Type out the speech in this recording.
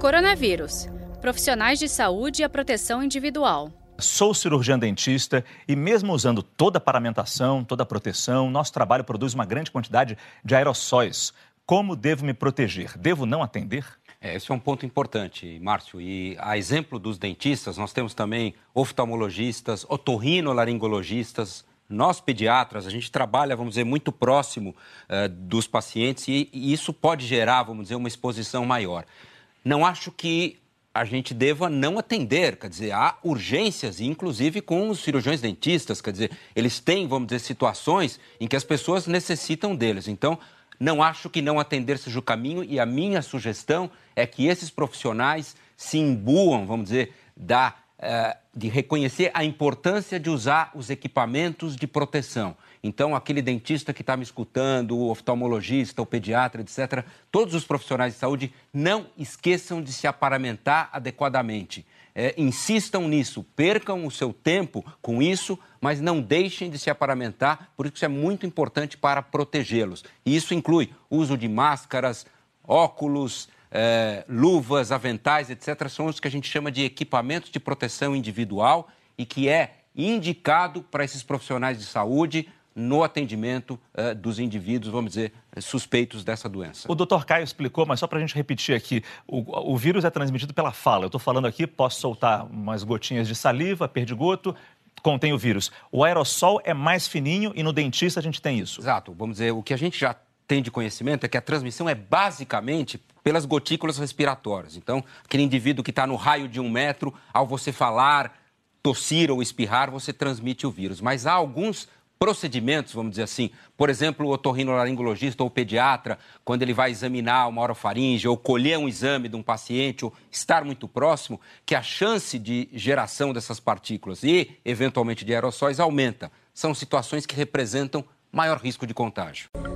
Coronavírus. Profissionais de saúde e a proteção individual. Sou cirurgião dentista e, mesmo usando toda a paramentação, toda a proteção, nosso trabalho produz uma grande quantidade de aerossóis. Como devo me proteger? Devo não atender? É, esse é um ponto importante, Márcio. E a exemplo dos dentistas, nós temos também oftalmologistas, otorrinolaringologistas, nós pediatras, a gente trabalha, vamos dizer, muito próximo uh, dos pacientes e, e isso pode gerar, vamos dizer, uma exposição maior. Não acho que a gente deva não atender, quer dizer, há urgências, inclusive com os cirurgiões dentistas, quer dizer, eles têm, vamos dizer, situações em que as pessoas necessitam deles. Então, não acho que não atender seja o caminho e a minha sugestão é que esses profissionais se imbuam, vamos dizer, da, de reconhecer a importância de usar os equipamentos de proteção. Então, aquele dentista que está me escutando, o oftalmologista, o pediatra, etc., todos os profissionais de saúde não esqueçam de se aparamentar adequadamente. É, insistam nisso, percam o seu tempo com isso, mas não deixem de se aparamentar, por isso é muito importante para protegê-los. E isso inclui uso de máscaras, óculos, é, luvas, aventais, etc. São os que a gente chama de equipamentos de proteção individual e que é indicado para esses profissionais de saúde no atendimento uh, dos indivíduos, vamos dizer, suspeitos dessa doença. O doutor Caio explicou, mas só para a gente repetir aqui, o, o, vírus é transmitido pela fala. Eu estou falando aqui, posso soltar umas gotinhas de saliva, perdigoto, contém o vírus. O aerossol é mais fininho e no dentista a gente tem isso. Exato. Vamos dizer, o que a gente já tem de conhecimento é que a transmissão é basicamente pelas gotículas respiratórias. Então, aquele indivíduo que está no raio de um metro, ao você falar, tossir ou espirrar, você transmite o vírus. Mas há alguns procedimentos, vamos dizer assim. Por exemplo, o otorrinolaringologista ou pediatra, quando ele vai examinar uma orofaringe ou colher um exame de um paciente ou estar muito próximo, que a chance de geração dessas partículas e, eventualmente, de aerossóis aumenta. São situações que representam maior risco de contágio.